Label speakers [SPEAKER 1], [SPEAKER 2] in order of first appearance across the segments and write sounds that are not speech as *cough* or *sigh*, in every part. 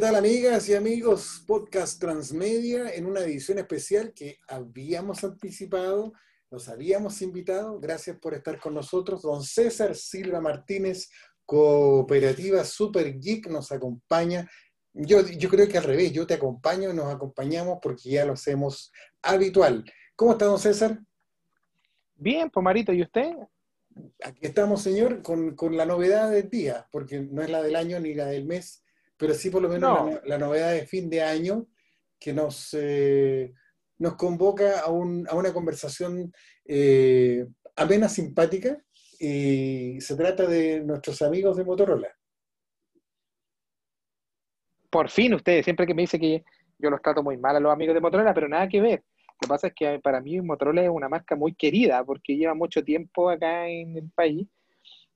[SPEAKER 1] tal amigas y amigos? Podcast Transmedia en una edición especial que habíamos anticipado, nos habíamos invitado. Gracias por estar con nosotros. Don César Silva Martínez, Cooperativa Super Geek, nos acompaña. Yo, yo creo que al revés, yo te acompaño, nos acompañamos porque ya lo hacemos habitual. ¿Cómo está, don César?
[SPEAKER 2] Bien, Pomarito, ¿y usted?
[SPEAKER 1] Aquí estamos, señor, con, con la novedad del día, porque no es la del año ni la del mes pero sí por lo menos la, novedad de fin de año que nos, eh, nos convoca a, una conversación eh, apenas simpática y se trata de nuestros amigos de Motorola.
[SPEAKER 2] Por fin ustedes, siempre que me dice que yo los trato muy mal a los amigos de Motorola, pero nada que ver. Lo que pasa es que para mí Motorola es una marca muy querida porque lleva mucho tiempo acá en el país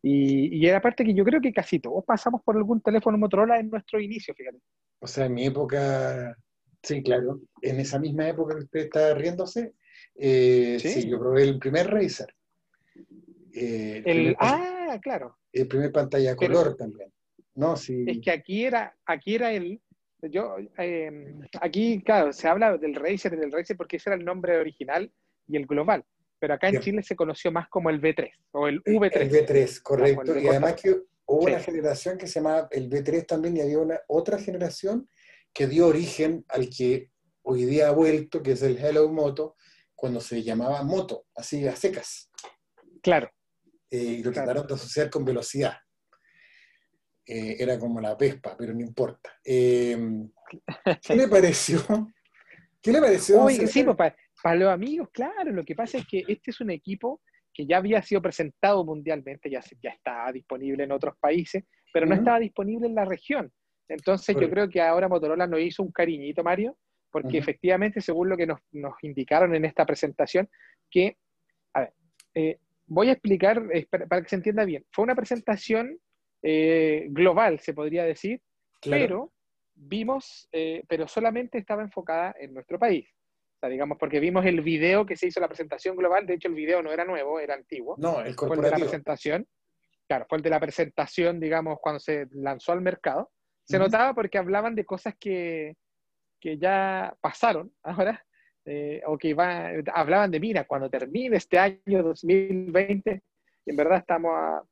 [SPEAKER 2] y, y era parte que yo creo que casi todos pasamos por algún teléfono Motorola en nuestro inicio, fíjate.
[SPEAKER 1] O sea, en mi época, sí, claro, en esa misma época que usted está riéndose, eh, ¿Sí? yo probé el primer Razer.
[SPEAKER 2] Eh, el, ah, claro.
[SPEAKER 1] El primer pantalla color también. No, sí.
[SPEAKER 2] Es que aquí era, aquí era el, yo, eh, aquí, claro, se habla del Razer y del Razer porque ese era el nombre original y el global pero acá en Chile se conoció más como el V3 o el V3.
[SPEAKER 1] El V3, correcto. y además que hubo una generación que se llamaba el V3 también y había una otra generación que dio origen al que hoy día ha vuelto, que es el Hello Moto, cuando se llamaba Moto, así a secas.
[SPEAKER 2] Claro.
[SPEAKER 1] Eh, y lo trataron de asociar con velocidad. Eh, era como la Vespa, pero no importa. Eh, ¿Qué le *laughs* pareció? ¿Qué le pareció?
[SPEAKER 2] sí, papá. Para los amigos, claro, lo que pasa es que este es un equipo que ya había sido presentado mundialmente, ya, ya estaba disponible en otros países, pero no estaba disponible en la región. Entonces yo creo que ahora Motorola nos hizo un cariñito, Mario, porque efectivamente, según lo que nos, indicaron en esta presentación, que, a ver, eh, voy a explicar para, que se entienda bien. Fue una presentación eh, global, se podría decir, pero vimos, eh, pero solamente estaba enfocada en nuestro país digamos, porque vimos el video que se hizo la presentación global, de hecho el video no era nuevo, era antiguo.
[SPEAKER 1] No, el
[SPEAKER 2] Fue el de la presentación, claro, fue el de la presentación, digamos, cuando se lanzó al mercado. Se notaba porque hablaban de cosas que, que ya pasaron *laughs* ahora, eh, o que iba, hablaban de, mira, cuando termine este año 2020, en verdad estamos a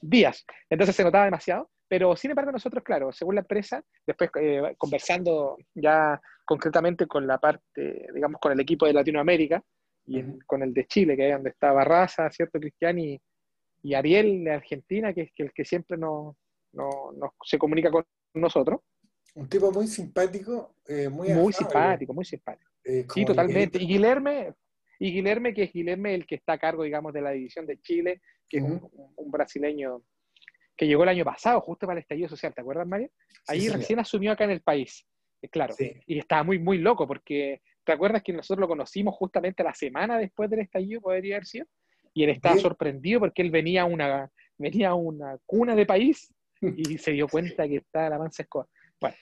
[SPEAKER 2] días, entonces se notaba demasiado, pero sin embargo nosotros, claro, según la empresa, después eh, conversando ya concretamente con la parte, digamos, con el equipo de Latinoamérica y con el de Chile, que es donde está Barraza, ¿cierto? Cristian y, Ariel de Argentina, que es el que siempre nos, se comunica con nosotros.
[SPEAKER 1] Un tipo muy simpático, eh, muy
[SPEAKER 2] Muy simpático, muy simpático. Eh, sí, totalmente. Y Guilherme, y Guilherme, que es Guilherme el que está a cargo, digamos, de la división de Chile, que es un brasileño que llegó el año pasado, justo para el estallido social, ¿te acuerdas, Mario? Ahí recién asumió acá en el país, eh, claro. Y estaba muy, muy loco, porque ¿te acuerdas que nosotros lo conocimos justamente la semana después del estallido, podría haber sido? Y él estaba sorprendido porque él venía a una, venía una cuna de país *laughs* y se dio cuenta que estaba la mansa escoba. Bueno,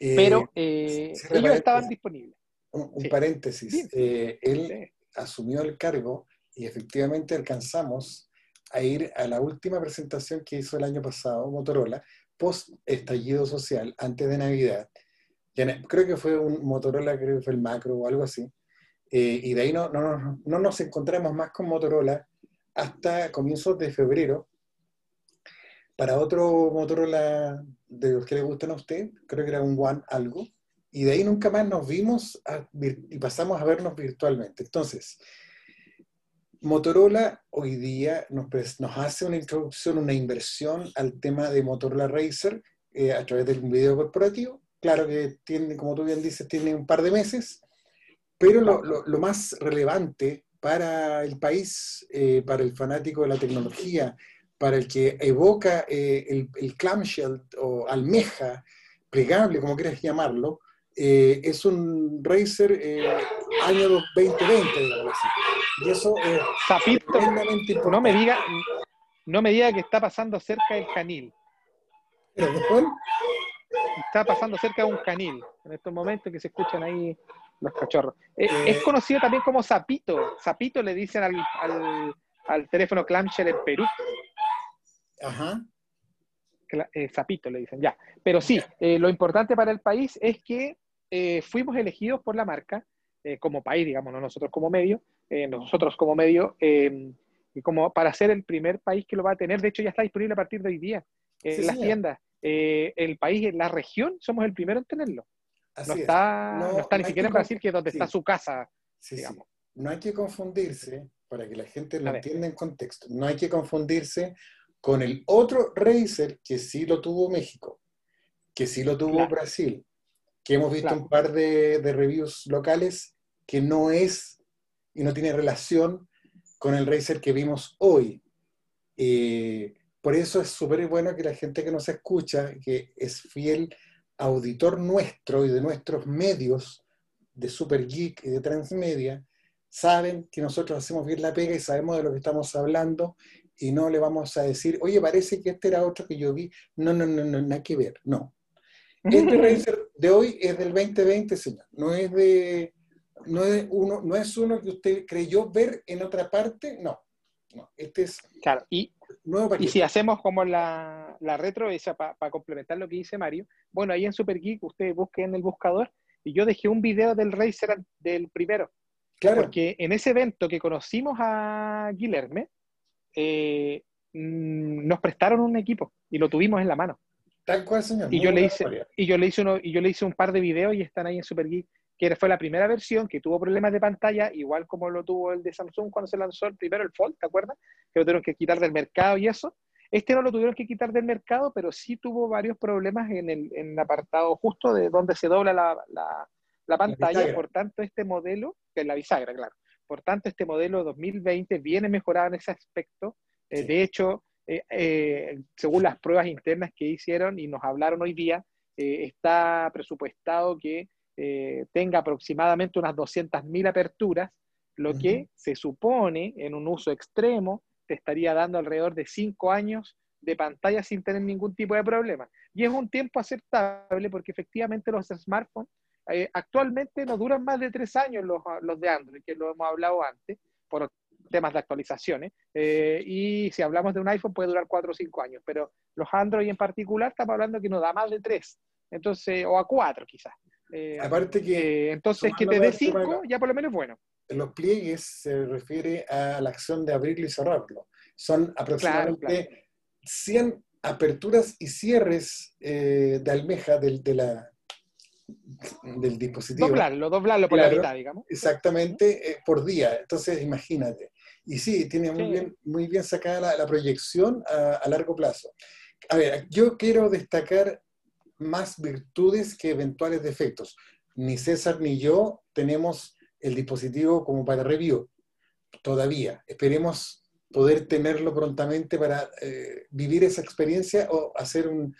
[SPEAKER 2] eh, pero eh, ellos estaban disponibles.
[SPEAKER 1] Un, paréntesis. él asumió el cargo y efectivamente alcanzamos a ir a la última presentación que hizo el año pasado Motorola, post estallido social, antes de Navidad. Creo que fue un Motorola, creo que fue el macro o algo así. Eh, y de ahí no, no, no, nos encontramos más con Motorola hasta comienzos de febrero para otro Motorola de los que le gustan a usted, creo que era un One algo, y de ahí nunca más nos vimos y pasamos a vernos virtualmente. Entonces, Motorola hoy día nos, hace una introducción, una inversión al tema de Motorola Racer eh, a través del video corporativo. Claro que tiene, como tú bien dices, tiene un par de meses, pero lo, más relevante para el país, eh, para el fanático de la tecnología, para el que evoca eh, el, clamshell o almeja plegable, como quieras llamarlo, es un Racer año 2020, digamos así. Y eso es
[SPEAKER 2] Zapito, no me diga, no me diga que está pasando cerca del canil. Está pasando cerca de un canil, en estos momentos que se escuchan ahí los cachorros. Eh, eh. Es, conocido también como Zapito. Zapito le dicen al, al, teléfono clamshell en Perú.
[SPEAKER 1] Ajá.
[SPEAKER 2] Zapito le dicen, ya. Pero sí, lo importante para el país es que fuimos elegidos por la marca como país, digamos, no nosotros como medio, nosotros como medio, y como para ser el primer país que lo va a tener. De hecho, ya está disponible a partir de hoy día en las tiendas. el país, en la región, somos el primero en tenerlo no, está, no, está ni siquiera en Brasil, que es donde está su casa. digamos.
[SPEAKER 1] No hay que confundirse, para que la gente lo entienda en contexto, no hay que confundirse con el otro Razer que sí lo tuvo México, que sí lo tuvo Brasil, que hemos visto un par de, reviews locales que no es y no tiene relación con el Razer que vimos hoy. Eh, por eso es súper bueno que la gente que nos escucha, que es fiel auditor nuestro y de nuestros medios de Super Geek y de Transmedia, saben que nosotros hacemos bien la pega y sabemos de lo que estamos hablando y no le vamos a decir, oye, parece que este era otro que yo vi. No, no, no, no, nada que ver, no. Este *laughs* Razer de hoy es del 2020, señor. No es de, no es uno, no es uno que usted creyó ver en otra parte, no. no este es
[SPEAKER 2] claro, y y si hacemos como la, retro, esa para complementar lo que dice Mario, bueno, ahí en Super Geek usted busque en el buscador y yo dejé un video del Racer del primero. Claro. Porque en ese evento que conocimos a Guilherme, eh, mm, nos prestaron un equipo y lo tuvimos en la mano.
[SPEAKER 1] Tal cual, señor.
[SPEAKER 2] Y yo, le hice, y yo le hice uno, y yo le hice un par de videos y están ahí en Super Geek, que fue la primera versión que tuvo problemas de pantalla, igual como lo tuvo el de Samsung cuando se lanzó el primero, el Fold, ¿te acuerdas? que lo tuvieron que quitar del mercado y eso. Este no lo tuvieron que quitar del mercado, pero sí tuvo varios problemas en el, apartado justo de donde se dobla la, la, pantalla. por tanto, este modelo, que es la bisagra, claro. Por tanto, este modelo 2020 viene mejorado en ese aspecto. Eh, de hecho, eh, eh, según las pruebas internas que hicieron y nos hablaron hoy día, está presupuestado que tenga aproximadamente unas 200.000 aperturas, lo que se supone en un uso extremo te estaría dando alrededor de cinco años de pantalla sin tener ningún tipo de problema. Y es un tiempo aceptable porque efectivamente los smartphones eh, actualmente no duran más de tres años los, los, de Android, que lo hemos hablado antes, por temas de actualizaciones. Eh, y si hablamos de un iPhone puede durar cuatro o cinco años, pero los Android en particular estamos hablando que no da más de tres, entonces, o a cuatro quizás.
[SPEAKER 1] Eh, Aparte que...
[SPEAKER 2] entonces que te dé cinco ya por lo menos bueno
[SPEAKER 1] los pliegues se refiere a la acción de abrirlo y cerrarlo. Son aproximadamente 100 aperturas y cierres eh, de almeja del, de la, del dispositivo.
[SPEAKER 2] Doblarlo, doblarlo por la mitad, digamos.
[SPEAKER 1] Exactamente, eh, por día. Entonces, imagínate. Y sí, tiene muy, Bien, muy bien sacada la, proyección a, a, largo plazo. A ver, yo quiero destacar más virtudes que eventuales defectos. Ni César ni yo tenemos el dispositivo como para review, todavía. Esperemos poder tenerlo prontamente para eh, vivir esa experiencia o hacer un,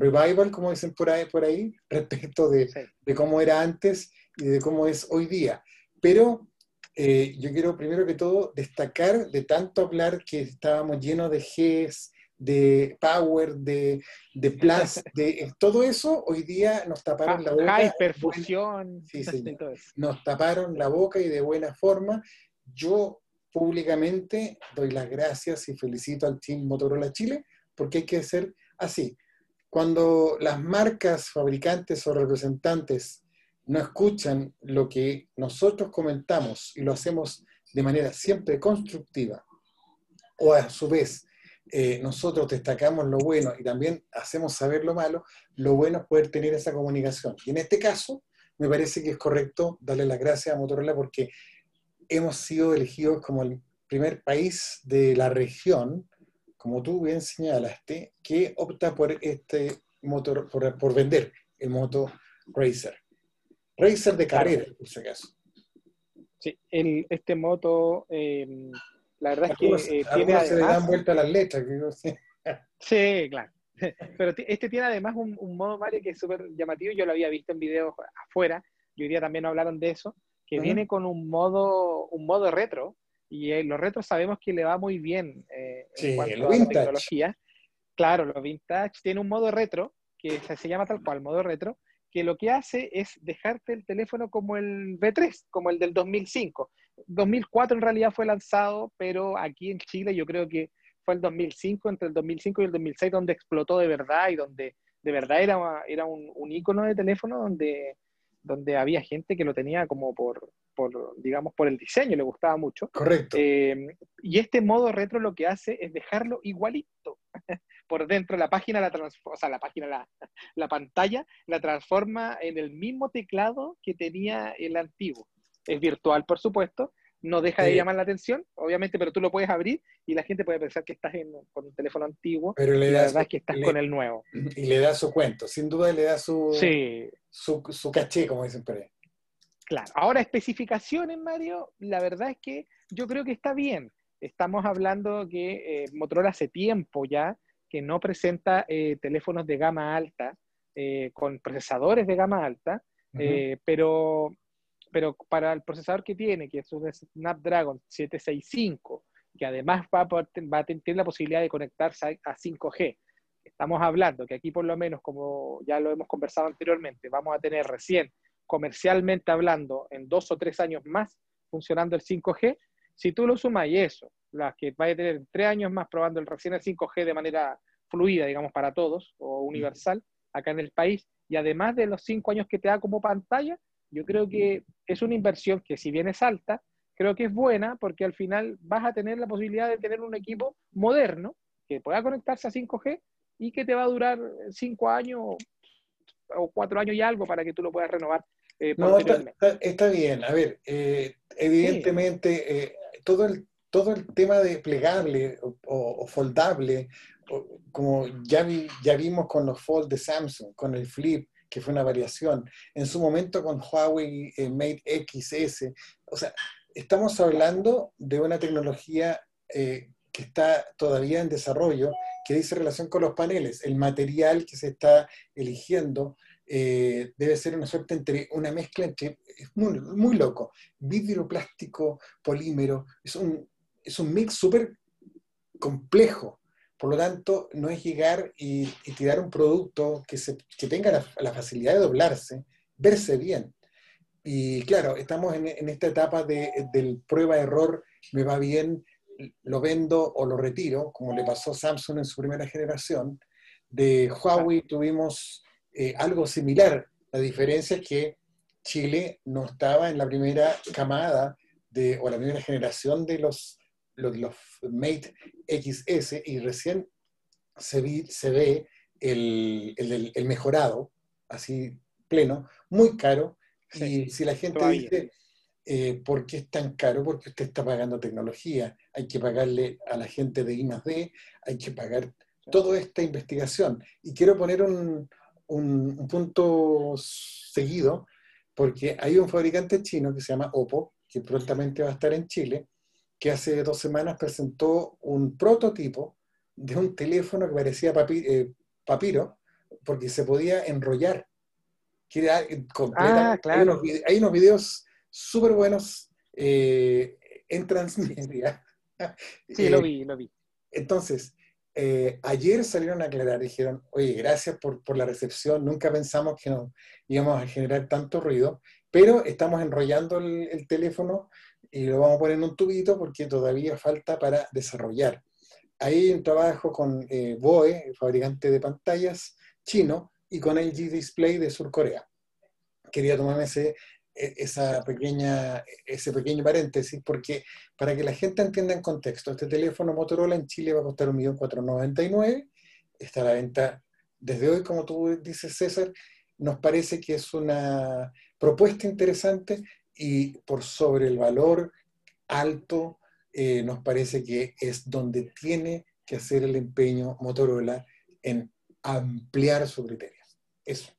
[SPEAKER 1] revival, como dicen por ahí, por ahí *laughs* respecto de, cómo era antes y de cómo es hoy día. Pero eh, yo quiero primero que todo destacar de tanto hablar que estábamos llenos de Gs, de Power, de, de Plus, *laughs* de todo eso, hoy día nos taparon la boca.
[SPEAKER 2] perfusión.
[SPEAKER 1] Sí, *laughs* Nos taparon la boca y de buena forma. Yo públicamente doy las gracias y felicito al Team Motorola Chile porque hay que ser así. Cuando las marcas, fabricantes o representantes no escuchan lo que nosotros comentamos y lo hacemos de manera siempre constructiva, o a su vez eh, nosotros destacamos lo bueno y también hacemos saber lo malo, lo bueno es poder tener esa comunicación. Y en este caso, me parece que es correcto darle las gracias a Motorola porque hemos sido elegidos como el primer país de la región, como tú bien señalaste, que opta por este motor, por, vender el moto Racer. Racer de carrera, por si acaso.
[SPEAKER 2] Sí, el, este moto eh, la verdad es que
[SPEAKER 1] eh, tiene además, se le dan vuelta las letras.
[SPEAKER 2] sí, claro. *laughs* Pero este tiene además un, modo Mario que es súper llamativo. Yo lo había visto en videos afuera. Y hoy día también hablaron de eso. Que viene con un modo, un modo retro. Y eh, los retros sabemos que le va muy bien eh, en cuanto a la tecnología. Claro, los vintage tiene un modo retro que se llama tal cual, modo retro, que lo que hace es dejarte el teléfono como el V3, como el del 2005. 2004 en realidad fue lanzado, pero aquí en Chile yo creo que fue el 2005, entre el 2005 y el 2006, donde explotó de verdad y donde de verdad era, era un, un icono de teléfono donde, donde había gente que lo tenía como por, por, digamos, por el diseño, le gustaba mucho.
[SPEAKER 1] Correcto.
[SPEAKER 2] Eh, y este modo retro lo que hace es dejarlo igualito. Por dentro la página, la o sea, la página, la, la pantalla, la transforma en el mismo teclado que tenía el antiguo. Es virtual, por supuesto, no deja de llamar la atención, obviamente, pero tú lo puedes abrir y la gente puede pensar que estás en, con un teléfono antiguo,
[SPEAKER 1] pero
[SPEAKER 2] la verdad es que estás con el nuevo.
[SPEAKER 1] Y le da su cuento, sin duda le da su, su, su, caché, como dicen por ahí.
[SPEAKER 2] Claro, ahora especificaciones, Mario, la verdad es que yo creo que está bien. Estamos hablando que eh, Motorola hace tiempo ya que no presenta eh, teléfonos de gama alta eh, con procesadores de gama alta, pero pero para el procesador que tiene, que es un Snapdragon 765, que además va a, va a tener la posibilidad de conectarse a, 5G, estamos hablando que aquí por lo menos, como ya lo hemos conversado anteriormente, vamos a tener recién, comercialmente hablando, en dos o tres años más funcionando el 5G, si tú lo sumas y eso, las que va a tener tres años más probando el recién el 5G de manera fluida, digamos, para todos, o universal, acá en el país, y además de los cinco años que te da como pantalla, yo creo que es una inversión que si bien es alta, creo que es buena porque al final vas a tener la posibilidad de tener un equipo moderno que pueda conectarse a 5G y que te va a durar 5 años o 4 años y algo para que tú lo puedas renovar.
[SPEAKER 1] Eh, no, está, bien. A ver, eh, evidentemente eh, todo, el, todo el tema de plegable o, foldable, como ya, ya vimos con los Fold de Samsung, con el Flip, que fue una variación. En su momento con Huawei eh, Mate XS. O sea, estamos hablando de una tecnología eh, que está todavía en desarrollo, que dice relación con los paneles. El material que se está eligiendo eh, debe ser una suerte entre, una mezcla entre, es muy, muy loco, vidrio, plástico, polímero, es un, es un mix súper complejo por lo tanto, no es llegar y, tirar un producto que, se, que tenga la, facilidad de doblarse, verse bien. Y claro, estamos en, esta etapa de, del prueba-error, me va bien, lo vendo o lo retiro, como le pasó a Samsung en su primera generación. De Huawei tuvimos eh, algo similar. La diferencia es que Chile no estaba en la primera camada de, o la primera generación de los los, los Mate XS y recién se, se ve el, el, mejorado, así pleno, muy caro. y si la gente dice, eh, ¿por qué es tan caro? Porque usted está pagando tecnología, hay que pagarle a la gente de I D, hay que pagar toda esta investigación. Y quiero poner un, un, punto seguido, porque hay un fabricante chino que se llama Oppo, que prontamente va a estar en Chile, que hace dos semanas presentó un prototipo de un teléfono que parecía eh, papiro, porque se podía enrollar. Que eh,
[SPEAKER 2] ah, claro.
[SPEAKER 1] hay, unos, videos súper buenos eh, en transmedia.
[SPEAKER 2] Sí, lo vi, *laughs* lo vi.
[SPEAKER 1] Entonces, ayer salieron a aclarar, dijeron, oye, gracias por, por la recepción, nunca pensamos que nos íbamos a generar tanto ruido, pero estamos enrollando el, el teléfono y lo vamos a poner en un tubito porque todavía falta para desarrollar. Hay un trabajo con eh, BOE, fabricante de pantallas chino, y con LG Display de Sur Corea. Quería tomarme ese, e, esa pequeña, ese pequeño paréntesis porque para que la gente entienda en contexto, este teléfono Motorola en Chile va a costar 1.499, está a la venta desde hoy, como tú dices César, nos parece que es una propuesta interesante y por sobre el valor alto, eh, nos parece que es donde tiene que hacer el empeño Motorola en ampliar su criterio. Eso.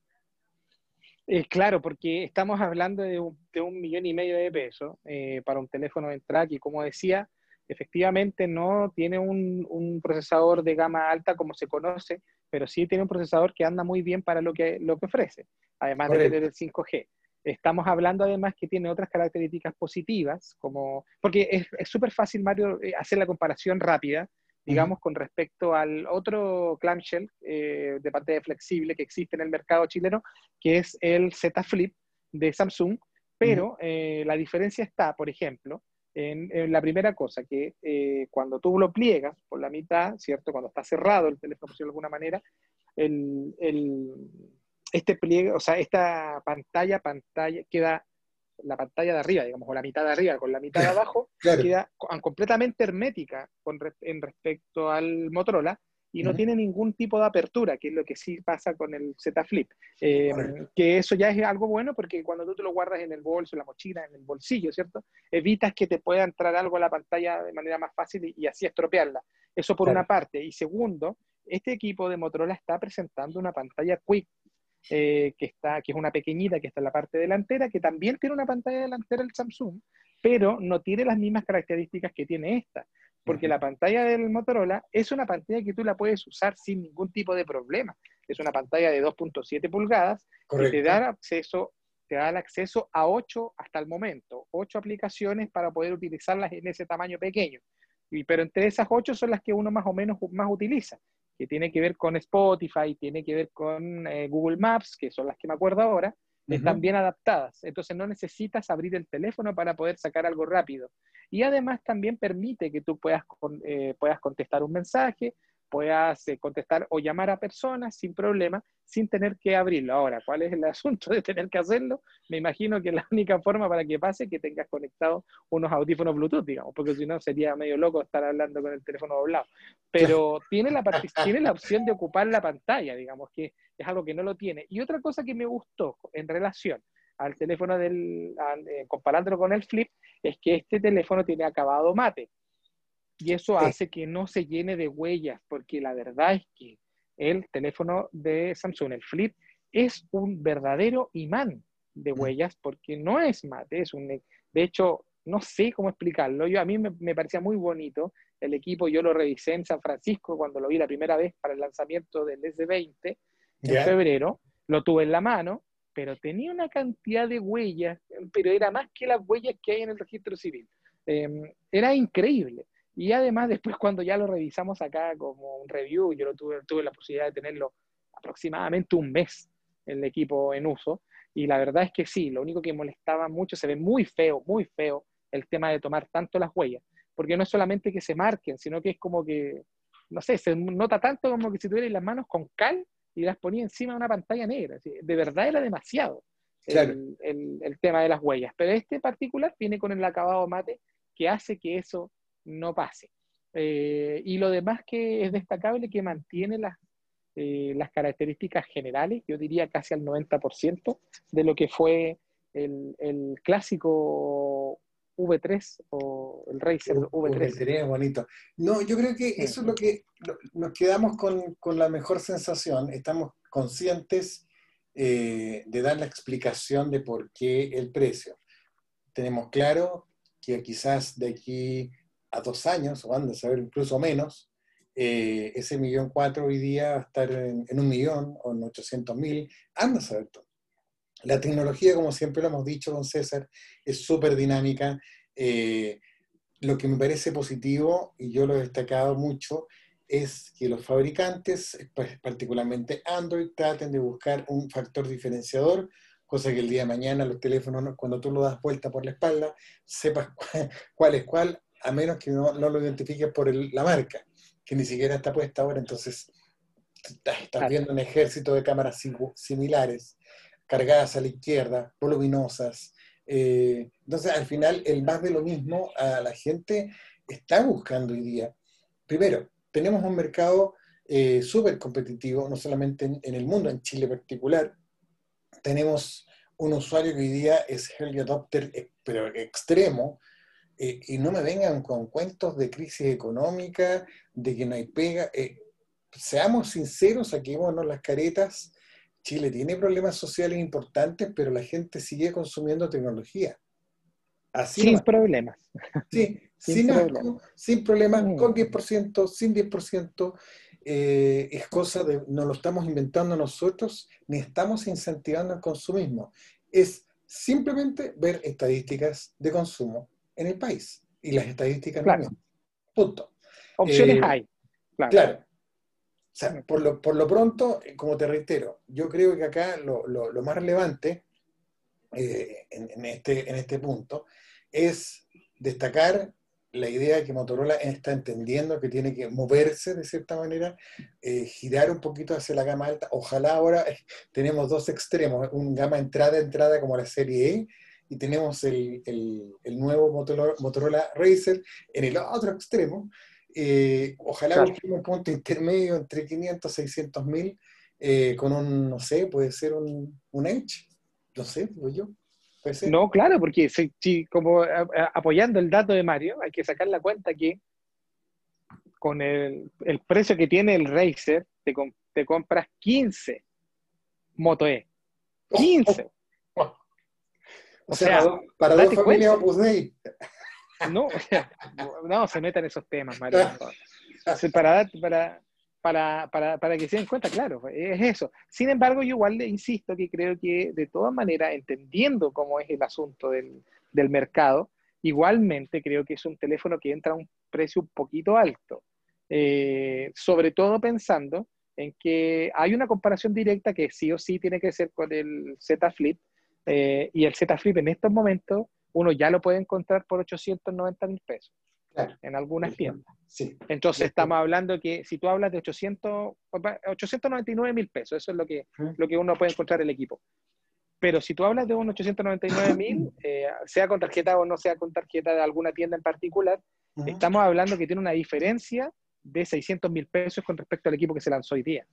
[SPEAKER 2] Eh, claro, porque estamos hablando de un, millón y medio de pesos eh, para un teléfono en track y como decía, efectivamente no tiene un, procesador de gama alta como se conoce, pero sí tiene un procesador que anda muy bien para lo que, lo que ofrece, además de tener el 5G. Estamos hablando además que tiene otras características positivas, como, porque es súper fácil, Mario, eh, hacer la comparación rápida, digamos, con respecto al otro clamshell eh, de pantalla flexible que existe en el mercado chileno, que es el Z Flip de Samsung, pero eh, la diferencia está, por ejemplo, en, la primera cosa, que eh, cuando tú lo pliegas por la mitad, ¿cierto? Cuando está cerrado el teléfono, de alguna manera, el, este pliegue, o sea, esta pantalla, pantalla, queda la pantalla de arriba, digamos, o la mitad de arriba con la mitad de abajo, queda completamente hermética con, en respecto al Motorola, y no tiene ningún tipo de apertura, que es lo que sí pasa con el Z Flip. Eh, que eso ya es algo bueno porque cuando tú te lo guardas en el bolso, en la mochila, en el bolsillo, ¿cierto? Evitas que te pueda entrar algo a la pantalla de manera más fácil y, así estropearla. Eso por una parte. Y segundo, este equipo de Motorola está presentando una pantalla Quick eh, que, está, que es una pequeñita que está en la parte delantera, que también tiene una pantalla delantera el Samsung, pero no tiene las mismas características que tiene esta porque la pantalla del Motorola es una pantalla que tú la puedes usar sin ningún tipo de problema. Es una pantalla de 2.7 pulgadas que te da acceso te da el acceso a 8 hasta el momento, 8 aplicaciones para poder utilizarlas en ese tamaño pequeño. Y, pero entre esas 8 son las que uno más o menos más utiliza, que tiene que ver con Spotify, tiene que ver con eh, Google Maps, que son las que me acuerdo ahora, están bien adaptadas. Entonces no necesitas abrir el teléfono para poder sacar algo rápido. Y además también permite que tú puedas, eh, puedas contestar un mensaje, puedas eh, contestar o llamar a personas sin problema, sin tener que abrirlo. Ahora, ¿cuál es el *laughs* asunto de tener que hacerlo? Me imagino que la única forma para que pase es que tengas conectado unos audífonos Bluetooth, digamos, porque si no sería medio loco estar hablando con el teléfono doblado. Pero *laughs* tiene la, *laughs* tiene la opción de ocupar la pantalla, digamos, que es algo que no lo tiene. Y otra cosa que me gustó en relación al teléfono del, eh, comparándolo con el Flip, es que este teléfono tiene acabado mate. Y eso hace que no se llene de huellas, porque la verdad es que el teléfono de Samsung, el Flip, es un verdadero imán de mm. huellas, porque no es mate, es un... De hecho, no sé cómo explicarlo. Yo, a mí me, parecía muy bonito el equipo, yo lo revisé en San Francisco cuando lo vi la primera vez para el lanzamiento del S20 en febrero, lo tuve en la mano pero tenía una cantidad de huellas, pero era más que las huellas que hay en el registro civil. Em, era increíble. Y además después cuando ya lo revisamos acá como un review, yo lo tuve, tuve la posibilidad de tenerlo aproximadamente un mes el equipo en uso, y la verdad es que sí, lo único que molestaba mucho, se ve muy feo, muy feo el tema de tomar tanto las huellas, porque no es solamente que se marquen, sino que es como que, no sé, se nota tanto como que si tuvierais las manos con cal y las ponía encima de una pantalla negra. De verdad era demasiado el, tema de las huellas. Pero este particular viene con el acabado mate que hace que eso no pase. Eh, y lo demás que es destacable, que mantiene las, eh, las características generales, yo diría casi al 90% de lo que fue el, el clásico V3 o el Razer V3.
[SPEAKER 1] Sería bonito. No, yo creo que eso es lo que nos quedamos con, con la mejor sensación. Estamos conscientes eh, de dar la explicación de por qué el precio. Tenemos claro que quizás de aquí a dos años, o anda a saber incluso menos, eh, ese millón cuatro hoy día va a estar en, un millón o en ochocientos mil, anda a todo. La tecnología, como siempre lo hemos dicho con César, es súper dinámica. Eh, lo que me parece positivo, y yo lo he destacado mucho, es que los fabricantes, pues, particularmente Android, traten de buscar un factor diferenciador, cosa que el día de mañana los teléfonos, cuando tú lo das vuelta por la espalda, sepas *laughs* cuál, es cuál, a menos que no, lo identifiques por la marca, que ni siquiera está puesta ahora, entonces estás viendo un ejército de cámaras similares cargadas a la izquierda, voluminosas. Eh, entonces, al final, el más de lo mismo a la gente está buscando hoy día. Primero, tenemos un mercado eh, súper competitivo, no solamente en, el mundo, en Chile en particular. Tenemos un usuario que hoy día es early adopter, eh, pero extremo, y no me vengan con cuentos de crisis económica, de que no hay pega. seamos sinceros, saquémonos las caretas Chile tiene problemas sociales importantes, pero la gente sigue consumiendo tecnología.
[SPEAKER 2] Así sin problemas.
[SPEAKER 1] Sí, *laughs* sin, problemas. sin problemas, mm. con 10%, sin 10%. Eh, es cosa de, no lo estamos inventando nosotros, ni estamos incentivando el consumismo. Es simplemente ver estadísticas de consumo en el país. Y las estadísticas
[SPEAKER 2] claro.
[SPEAKER 1] Punto.
[SPEAKER 2] Opciones eh, hay.
[SPEAKER 1] claro. O sea, por lo, por lo pronto, eh, como te reitero, yo creo que acá lo, lo, más relevante eh, en, este, en este punto es destacar la idea de que Motorola está entendiendo que tiene que moverse de cierta manera, eh, girar un poquito hacia la gama alta. Ojalá ahora *laughs* tenemos dos extremos, un gama entrada-entrada como la serie E, y tenemos el, el, nuevo Motorola, Motorola, Racer en el otro extremo. Eh, ojalá busquemos un punto intermedio entre 500 y 600 mil con un, no sé, puede ser un, un Edge, no sé, digo yo.
[SPEAKER 2] No, claro, porque si, como apoyando el dato de Mario, hay que sacar la cuenta que con el, precio que tiene el Racer, te, compras 15 Moto E. 15.
[SPEAKER 1] O, sea, para dos familias Opus
[SPEAKER 2] No, no se metan esos temas, Mario. Para, para, para, para, para, que se den cuenta, claro, es eso. Sin embargo, yo igual le insisto que creo que de todas maneras, entendiendo cómo es el asunto del, del mercado, igualmente creo que es un teléfono que entra a un precio un poquito alto. Eh, sobre todo pensando en que hay una comparación directa que sí o sí tiene que ser con el Z Flip, eh, y el Z Flip en estos momentos uno ya lo puede encontrar por 890 mil pesos en algunas tiendas.
[SPEAKER 1] Sí.
[SPEAKER 2] Entonces estamos hablando que si tú hablas de 800, 899 mil pesos, eso es lo que, lo que uno puede encontrar el equipo. Pero si tú hablas de un 899 *clears throat* mil, eh, sea con tarjeta o no sea con tarjeta de alguna tienda en particular, estamos hablando que tiene una diferencia de 600 mil pesos con respecto al equipo que se lanzó hoy día.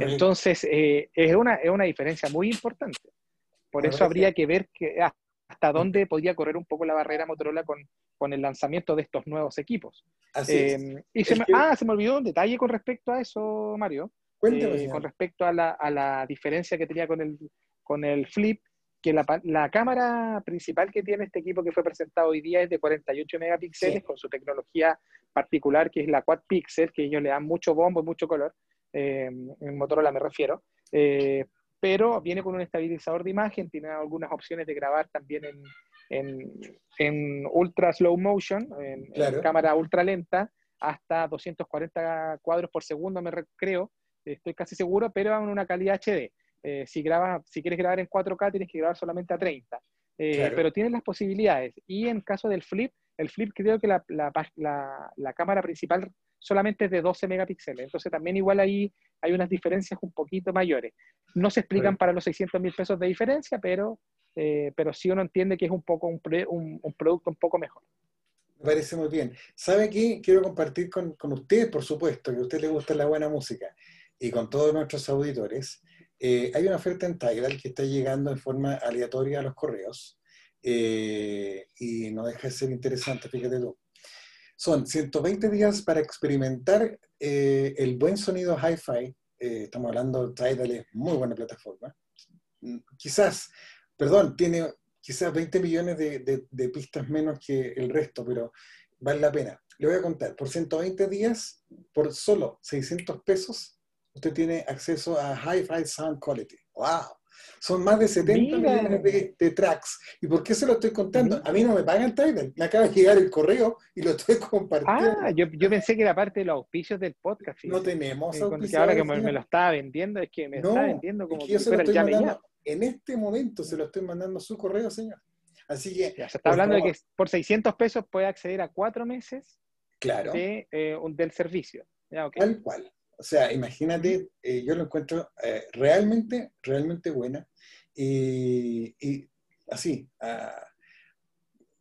[SPEAKER 2] Entonces, eh, es, una, es una diferencia muy importante. Por eso habría que ver que, hasta dónde podía correr un poco la barrera Motorola con, con el lanzamiento de estos nuevos equipos.
[SPEAKER 1] Em,
[SPEAKER 2] y se me, Ah, se me olvidó un detalle con respecto a eso, Mario.
[SPEAKER 1] Cuéntame.
[SPEAKER 2] Eh, con respecto a la, a la, diferencia que tenía con el, con el Flip, que la, la, cámara principal que tiene este equipo que fue presentado hoy día es de 48 megapíxeles con su tecnología particular que es la quad pixel, que ellos le dan mucho bombo y mucho color, eh, en Motorola me refiero, eh, pero viene con un estabilizador de imagen, tiene algunas opciones de grabar también en, en, ultra slow motion, en, cámara ultra lenta, hasta 240 cuadros por segundo, me creo, estoy casi seguro, pero en una calidad HD. Eh, si, graba, si quieres grabar en 4K, tienes que grabar solamente a 30. Eh, pero tienes las posibilidades. Y en caso del flip, el flip creo que la, la, la, la cámara principal solamente es de 12 megapíxeles. Entonces también igual ahí hay unas diferencias un poquito mayores. No se explican para los 600 mil pesos de diferencia, pero eh, pero sí uno entiende que es un poco un, un, producto un poco mejor.
[SPEAKER 1] Me parece muy bien. ¿Sabe qué? Quiero compartir con, con usted, por supuesto, que a usted le gusta la buena música, y con todos nuestros auditores. Eh, hay una oferta en Tidal que está llegando en forma aleatoria a los correos, eh, y no deja de ser interesante, fíjate tú. Son 120 días para experimentar el buen sonido hi-fi. estamos hablando, Tidal es muy buena plataforma. Mm, quizás perdón, tiene quizás 20 millones de, pistas menos que el resto, pero vale la pena. Le voy a contar, por 120 días, por solo 600 pesos, usted tiene acceso a Hi-Fi Sound Quality. ¡Wow! Son más de 70 millones de, tracks. ¿Y por qué se lo estoy contando? A mí no me pagan Tidal. Me acaba de llegar el correo y lo estoy *laughs* compartiendo.
[SPEAKER 2] Ah, yo, pensé que era parte de los auspicios del podcast.
[SPEAKER 1] No tenemos
[SPEAKER 2] auspicios. ahora que me, lo estaba vendiendo, es que me está vendiendo como
[SPEAKER 1] que, fuera el ya en este momento se lo estoy mandando su correo, señor. Así que.
[SPEAKER 2] se está hablando de que por 600 pesos puede acceder a cuatro meses
[SPEAKER 1] claro.
[SPEAKER 2] de, eh, del servicio.
[SPEAKER 1] Tal cual. O sea, imagínate, eh, yo lo encuentro eh, realmente, realmente buena. Y, así, uh,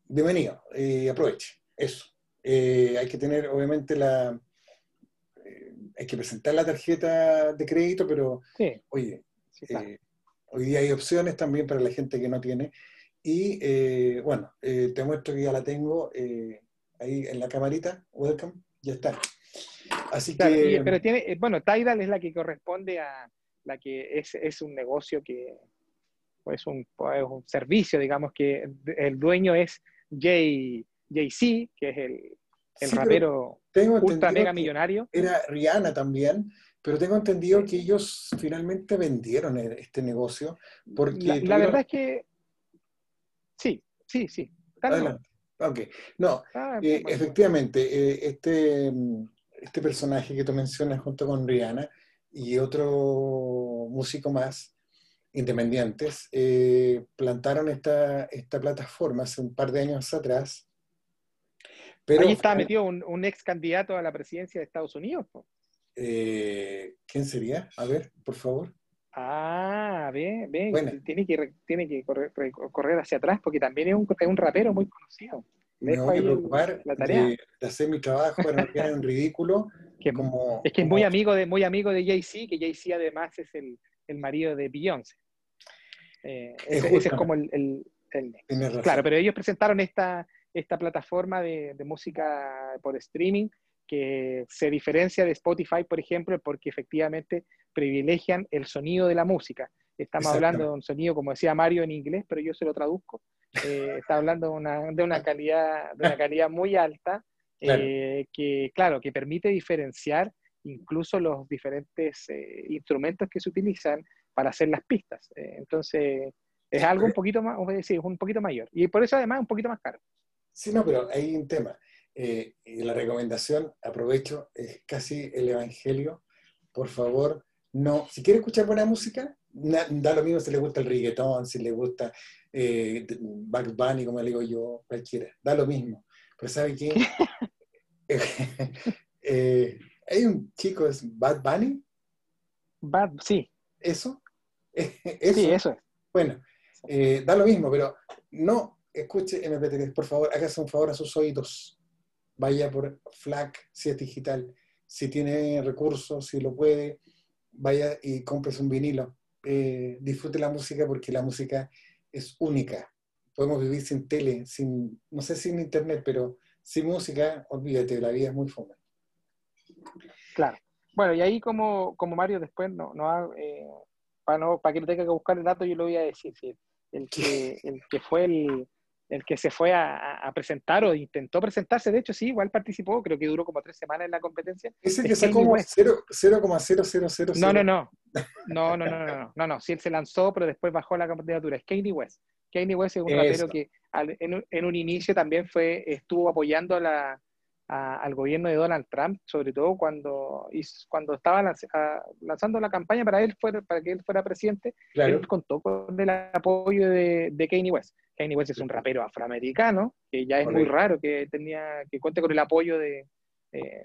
[SPEAKER 1] bienvenido, aproveche. Eso. hay que tener, obviamente, la. hay que presentar la tarjeta de crédito, pero, oye, Hoy día hay opciones también para la gente que no tiene. Y eh, bueno, eh, te muestro que ya la tengo eh, ahí en la camarita. Welcome, ya está. Así que.
[SPEAKER 2] pero tiene, bueno, Tidal es la que corresponde a la que es, es un negocio que. Pues un, es un servicio, digamos, que el dueño es Jay, Jay-Z, que es el, el rapero ultra mega millonario.
[SPEAKER 1] Era Rihanna también, pero tengo entendido que ellos finalmente vendieron e-, este negocio porque...
[SPEAKER 2] La, verdad es que... Sí, sí, sí.
[SPEAKER 1] Adelante. Ok. No, ah, eh, efectivamente, eh, este, este personaje que tú mencionas junto con Rihanna y otro músico más, independientes, eh, plantaron esta, esta plataforma hace un par de años atrás
[SPEAKER 2] Pero, Ahí está metido un, ex candidato a la presidencia de Estados Unidos.
[SPEAKER 1] Eh, ¿Quién sería? A ver, por favor.
[SPEAKER 2] Ah, bien, bien. Tiene que, tiene que correr, correr, hacia atrás porque también es un, es un rapero muy conocido.
[SPEAKER 1] Me voy a preocupar la tarea. De, hacer mi trabajo para no quedar en ridículo. *laughs*
[SPEAKER 2] como, es que es muy amigo de muy amigo de Jay-Z, que Jay-Z además es el, el, marido de Beyoncé. Eh, ese, es como el, el, Claro, pero ellos presentaron esta, esta plataforma de, de, música por streaming que se diferencia de Spotify, por ejemplo, porque efectivamente privilegian el sonido de la música. Estamos hablando de un sonido, como decía Mario en inglés, pero yo se lo traduzco. Eh, está hablando de una, de una, calidad, de una calidad muy alta, eh, que, claro, que permite diferenciar incluso los diferentes eh, instrumentos que se utilizan para hacer las pistas. entonces, es algo un poquito más, decir, un poquito mayor. Y por eso además un poquito más caro.
[SPEAKER 1] Sí, no, pero hay un tema. la recomendación, aprovecho, es casi el Evangelio. Por favor, no, si quiere escuchar buena música, da lo mismo si le gusta el reggaetón, si le gusta eh, Bugs Bunny, como le digo yo, cualquiera, da lo mismo. Pero ¿sabe qué? *laughs* *laughs* Eh, hay un chico, es Bad Bunny.
[SPEAKER 2] Bad, sí. *laughs*
[SPEAKER 1] ¿Eso?
[SPEAKER 2] Sí, eso es.
[SPEAKER 1] Bueno, eh, da lo mismo, pero no escuche MP3, por favor, hágase un favor a sus oídos. Vaya por FLAC, si es digital, si tiene recursos, si lo puede, vaya y compres un vinilo. Eh, disfrute la música porque la música es única. Podemos vivir sin tele, sin, no sé, sin internet, pero sin música, olvídate, la vida es muy fome.
[SPEAKER 2] Claro. Bueno, y ahí como, como Mario después, no, no, eh, para, no, para que no tenga que buscar el dato, yo lo voy a decir. El, que, *laughs* el que fue el, el que se fue a, presentar o intentó presentarse, de hecho sí, igual participó, creo que duró como tres semanas en la competencia.
[SPEAKER 1] Ese que este sacó como 0,0000.
[SPEAKER 2] No, no, *laughs* no. No, no, no, no, no, no, Sí, él se lanzó, pero después bajó la candidatura. Es Kanye West. Kanye West es un rapero que al, en, en, un inicio también fue, estuvo apoyando a la, al gobierno de Donald Trump, sobre todo cuando, cuando estaba lanzando la campaña para, él fuera, para que él fuera presidente, él contó con el apoyo de, de Kanye West. Kanye West es un rapero afroamericano, que ya es muy raro que, tenía, que cuente con el apoyo de, eh,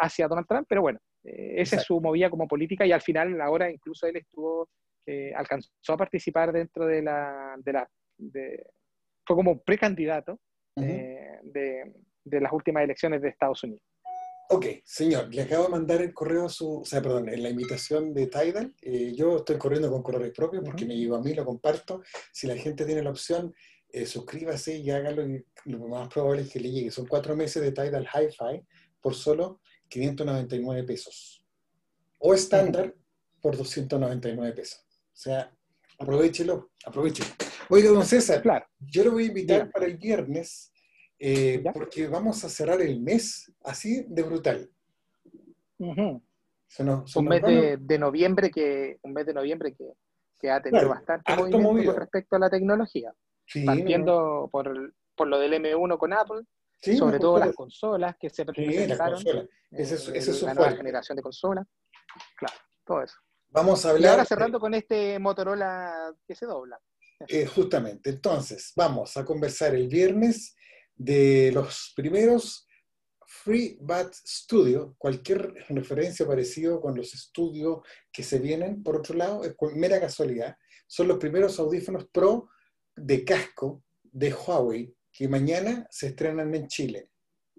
[SPEAKER 2] hacia Donald Trump, pero bueno, eh, esa es su movida como política y al final ahora incluso él estuvo, eh, alcanzó a participar dentro de la, de la fue como precandidato de, de las últimas elecciones de Estados Unidos.
[SPEAKER 1] Ok, señor, le acabo de mandar el correo, su, o sea, perdón, en la invitación de Tidal. Eh, yo estoy corriendo con correos propios porque me llegó a mí, lo comparto. Si la gente tiene la opción, eh, suscríbase y hágalo. Y lo más probable es que le llegue. Son cuatro meses de Tidal Hi-Fi por solo 599 pesos. O estándar por 299 pesos. O sea, aprovechelo, aprovechelo. Oiga, don César, claro. yo lo voy a invitar para el viernes eh, porque vamos a cerrar el mes así de brutal.
[SPEAKER 2] un mes de, noviembre que un mes de noviembre que, que ha tenido bastante movimiento con respecto a la tecnología. partiendo por, por, lo del M1 con Apple, sobre todo las consolas que se presentaron.
[SPEAKER 1] Esa es,
[SPEAKER 2] la nueva generación de consolas. Claro, todo eso.
[SPEAKER 1] Vamos a hablar. Y
[SPEAKER 2] ahora cerrando con este Motorola que se dobla.
[SPEAKER 1] Eh, justamente, entonces, vamos a conversar el viernes de los primeros Free Bat Studio, cualquier referencia parecido con los estudios que se vienen, por otro lado, es mera casualidad, son los primeros audífonos Pro de casco de Huawei que mañana se estrenan en Chile.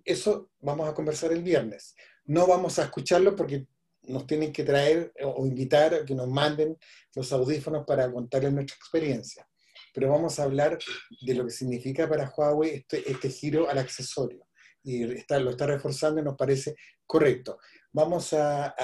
[SPEAKER 1] Eso vamos a conversar el viernes. No vamos a escucharlo porque nos tienen que traer o invitar a que nos manden los audífonos para contarles nuestra experiencia pero vamos a hablar de lo que significa para Huawei este, este giro al accesorio. Y lo está reforzando y nos parece correcto. Vamos a,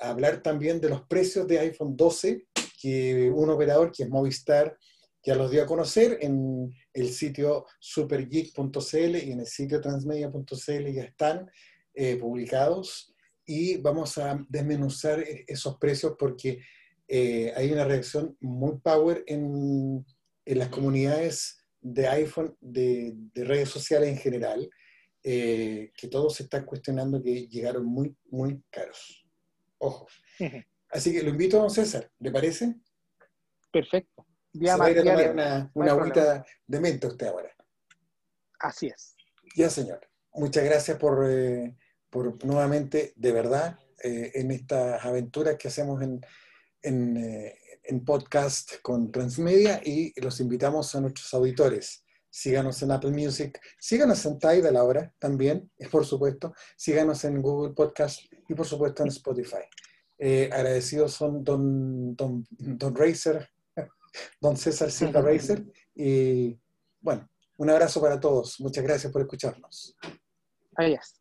[SPEAKER 1] hablar también de los precios de iPhone 12, que un operador que es Movistar ya los dio a conocer en el sitio supergeek.cl y en el sitio transmedia.cl ya están eh, publicados y vamos a desmenuzar e-, esos precios porque eh, hay una reacción muy power en, en las comunidades de iPhone, de, redes sociales en general, eh, que todos se están cuestionando que llegaron muy, muy caros. Ojo. Así que lo invito a don César, ¿le parece?
[SPEAKER 2] Perfecto.
[SPEAKER 1] Ya va a tomar una, una agüita de menta usted ahora.
[SPEAKER 2] Así es.
[SPEAKER 1] Ya, señor. muchas gracias por, por nuevamente, de verdad, en estas aventuras que hacemos en, en, en podcast con Transmedia y los invitamos a nuestros auditores síganos en Apple Music, síganos en Tidal ahora también, *laughs* por supuesto, síganos en Google Podcast y por supuesto en Spotify. Eh, agradecidos son don, don, don Racer, *laughs* don César Silva Racer, y bueno, un abrazo para todos. Muchas gracias por escucharnos.
[SPEAKER 2] Adiós.